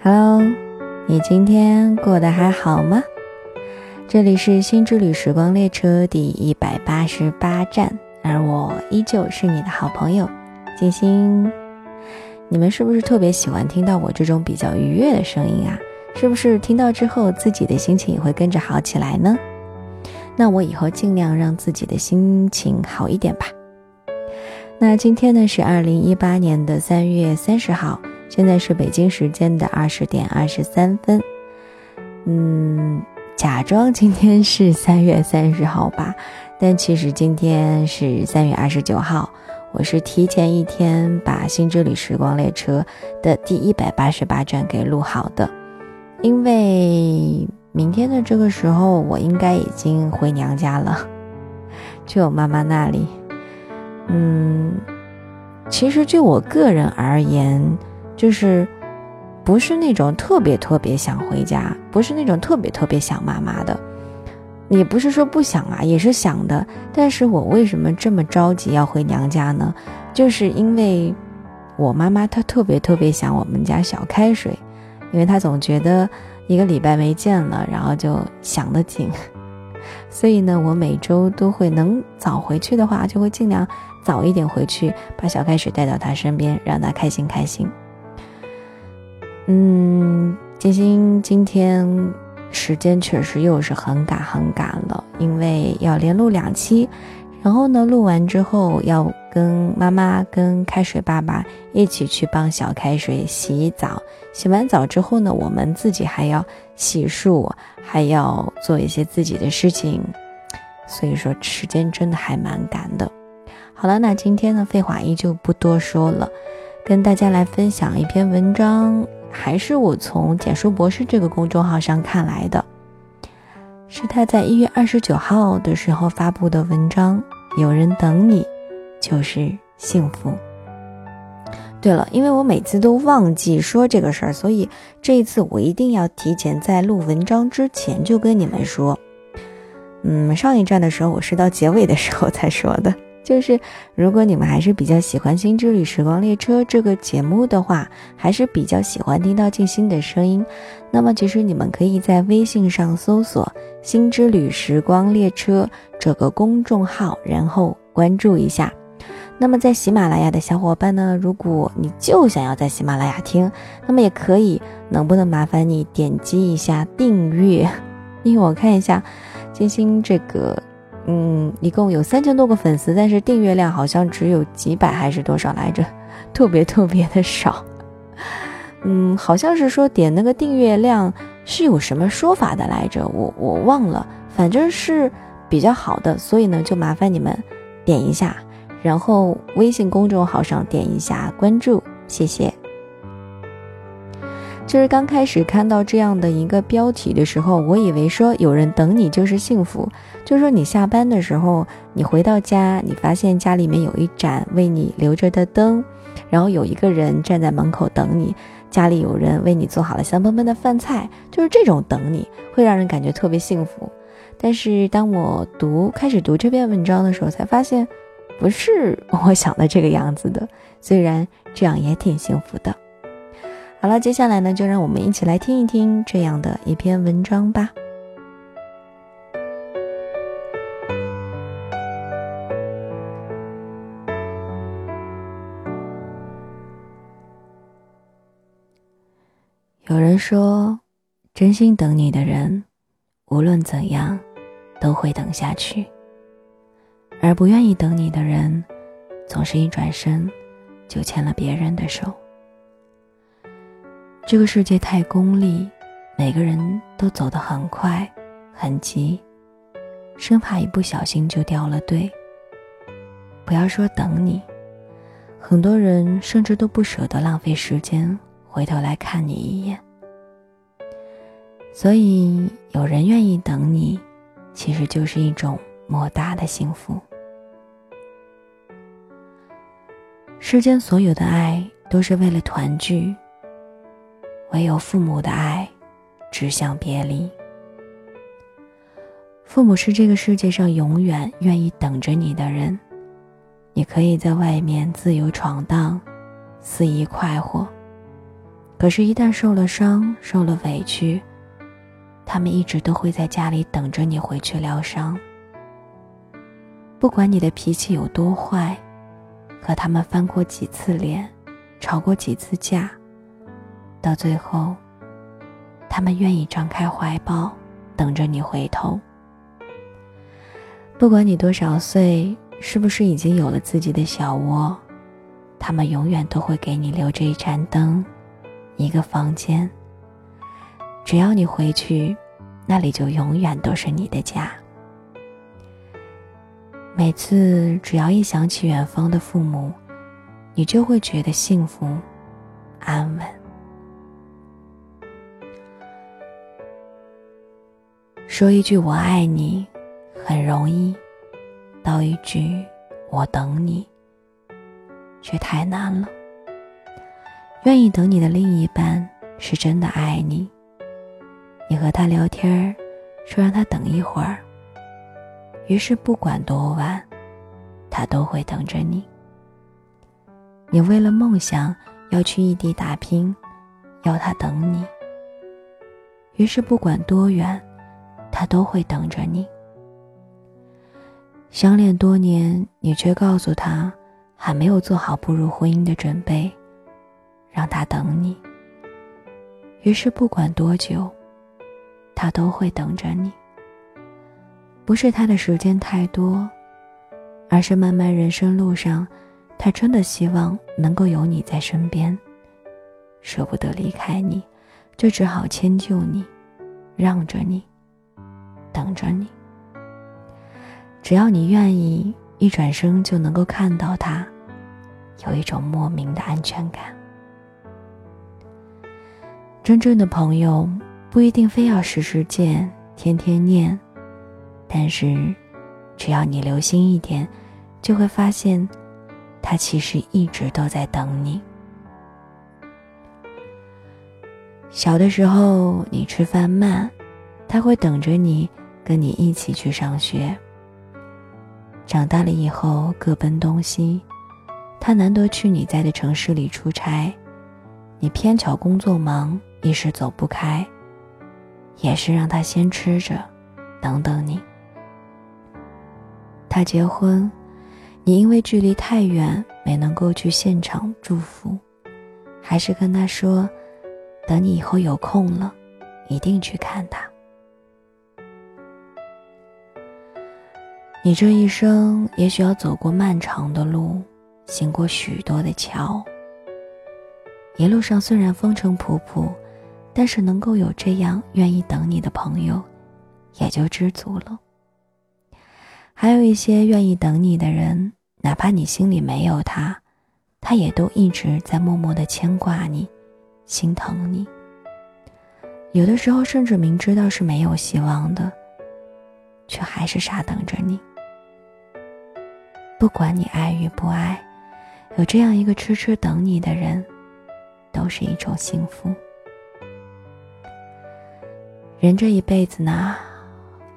Hello，你今天过得还好吗？这里是新之旅时光列车第一百八十八站，而我依旧是你的好朋友静心。你们是不是特别喜欢听到我这种比较愉悦的声音啊？是不是听到之后自己的心情也会跟着好起来呢？那我以后尽量让自己的心情好一点吧。那今天呢是二零一八年的三月三十号，现在是北京时间的二十点二十三分。嗯，假装今天是三月三十号吧，但其实今天是三月二十九号。我是提前一天把《新之旅时光列车》的第一百八十八站给录好的，因为明天的这个时候我应该已经回娘家了，去我妈妈那里。嗯，其实就我个人而言，就是不是那种特别特别想回家，不是那种特别特别想妈妈的，也不是说不想啊，也是想的。但是我为什么这么着急要回娘家呢？就是因为我妈妈她特别特别想我们家小开水，因为她总觉得一个礼拜没见了，然后就想得紧。所以呢，我每周都会能早回去的话，就会尽量早一点回去，把小开水带到她身边，让她开心开心。嗯，金星今天时间确实又是很赶很赶了，因为要连录两期，然后呢，录完之后要跟妈妈、跟开水爸爸一起去帮小开水洗澡。洗完澡之后呢，我们自己还要洗漱。还要做一些自己的事情，所以说时间真的还蛮赶的。好了，那今天呢，废话依旧不多说了，跟大家来分享一篇文章，还是我从简书博士这个公众号上看来的，是他在一月二十九号的时候发布的文章。有人等你，就是幸福。对了，因为我每次都忘记说这个事儿，所以这一次我一定要提前在录文章之前就跟你们说。嗯，上一站的时候我是到结尾的时候才说的，就是如果你们还是比较喜欢《新之旅时光列车》这个节目的话，还是比较喜欢听到静心的声音，那么其实你们可以在微信上搜索“新之旅时光列车”这个公众号，然后关注一下。那么在喜马拉雅的小伙伴呢，如果你就想要在喜马拉雅听，那么也可以，能不能麻烦你点击一下订阅？因为我看一下，金星这个，嗯，一共有三千多个粉丝，但是订阅量好像只有几百还是多少来着，特别特别的少。嗯，好像是说点那个订阅量是有什么说法的来着，我我忘了，反正是比较好的，所以呢，就麻烦你们点一下。然后微信公众号上点一下关注，谢谢。就是刚开始看到这样的一个标题的时候，我以为说有人等你就是幸福，就说你下班的时候，你回到家，你发现家里面有一盏为你留着的灯，然后有一个人站在门口等你，家里有人为你做好了香喷喷的饭菜，就是这种等你会让人感觉特别幸福。但是当我读开始读这篇文章的时候，才发现。不是我想的这个样子的，虽然这样也挺幸福的。好了，接下来呢，就让我们一起来听一听这样的一篇文章吧。有人说，真心等你的人，无论怎样，都会等下去。而不愿意等你的人，总是一转身就牵了别人的手。这个世界太功利，每个人都走得很快、很急，生怕一不小心就掉了队。不要说等你，很多人甚至都不舍得浪费时间回头来看你一眼。所以，有人愿意等你，其实就是一种莫大的幸福。世间所有的爱都是为了团聚，唯有父母的爱指向别离。父母是这个世界上永远愿意等着你的人，你可以在外面自由闯荡，肆意快活，可是，一旦受了伤、受了委屈，他们一直都会在家里等着你回去疗伤。不管你的脾气有多坏，和他们翻过几次脸，吵过几次架，到最后，他们愿意张开怀抱，等着你回头。不管你多少岁，是不是已经有了自己的小窝，他们永远都会给你留着一盏灯。一个房间，只要你回去，那里就永远都是你的家。每次只要一想起远方的父母，你就会觉得幸福、安稳。说一句“我爱你”很容易，道一句“我等你”却太难了。愿意等你的另一半是真的爱你。你和他聊天说让他等一会儿。于是不管多晚，他都会等着你。你为了梦想要去异地打拼，要他等你。于是不管多远，他都会等着你。相恋多年，你却告诉他还没有做好步入婚姻的准备。让他等你。于是不管多久，他都会等着你。不是他的时间太多，而是漫漫人生路上，他真的希望能够有你在身边。舍不得离开你，就只好迁就你，让着你，等着你。只要你愿意，一转身就能够看到他，有一种莫名的安全感。真正的朋友不一定非要时时见、天天念，但是只要你留心一点，就会发现，他其实一直都在等你。小的时候你吃饭慢，他会等着你，跟你一起去上学。长大了以后各奔东西，他难得去你在的城市里出差，你偏巧工作忙。一时走不开，也是让他先吃着，等等你。他结婚，你因为距离太远没能够去现场祝福，还是跟他说，等你以后有空了，一定去看他。你这一生也许要走过漫长的路，行过许多的桥，一路上虽然风尘仆仆。但是能够有这样愿意等你的朋友，也就知足了。还有一些愿意等你的人，哪怕你心里没有他，他也都一直在默默的牵挂你，心疼你。有的时候甚至明知道是没有希望的，却还是傻等着你。不管你爱与不爱，有这样一个痴痴等你的人，都是一种幸福。人这一辈子呢，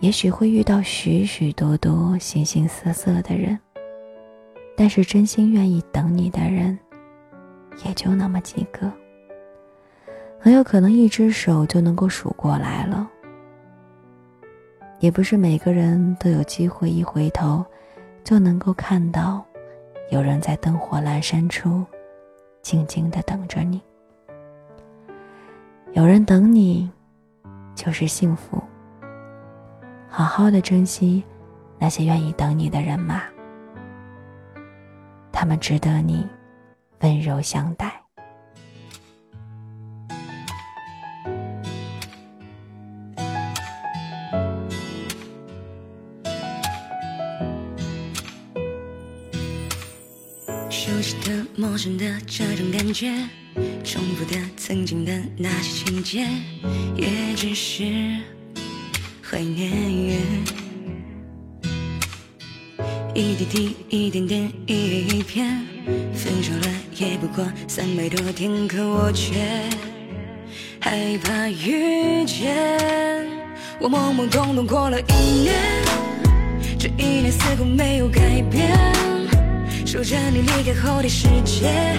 也许会遇到许许多多形形色色的人，但是真心愿意等你的人，也就那么几个。很有可能一只手就能够数过来了。也不是每个人都有机会一回头，就能够看到，有人在灯火阑珊处，静静的等着你。有人等你。就是幸福。好好的珍惜那些愿意等你的人嘛，他们值得你温柔相待。觉，重复的、曾经的那些情节，也只是怀念。一滴滴、一点点、一页一片，分手了也不过三百多天，可我却害怕遇见。我懵懵懂懂过了一年，这一年似乎没有改变。守着你离开后的世界，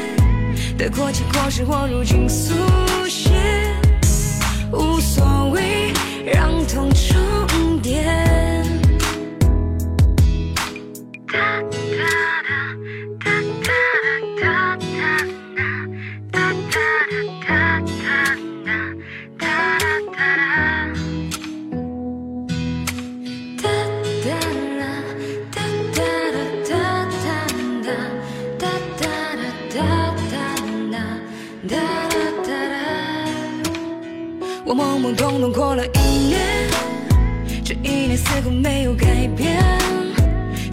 得过且过是我如今速写，无所谓，让痛重叠。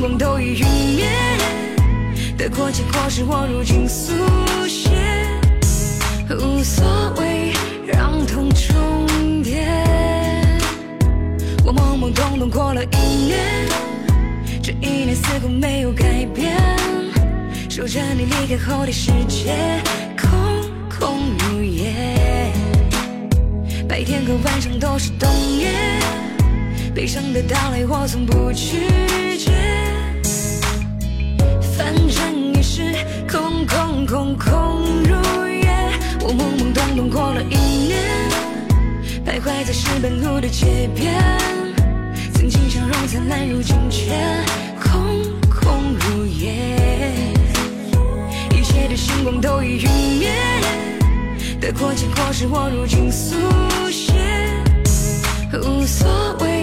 光都已陨灭，得过且过是我如今速写，无所谓，让痛重叠。我懵懵懂懂过了一年，这一年似乎没有改变。守着你离开后的世界，空空如也。白天和晚上都是冬夜，悲伤的到来我从不拒绝。是空空空空如也，我懵懵懂懂过了一年。徘徊在石板路的街边，曾经笑容灿烂，如今却空空如也，一切的星光都已陨灭。得过且过是我如今速写，无所谓，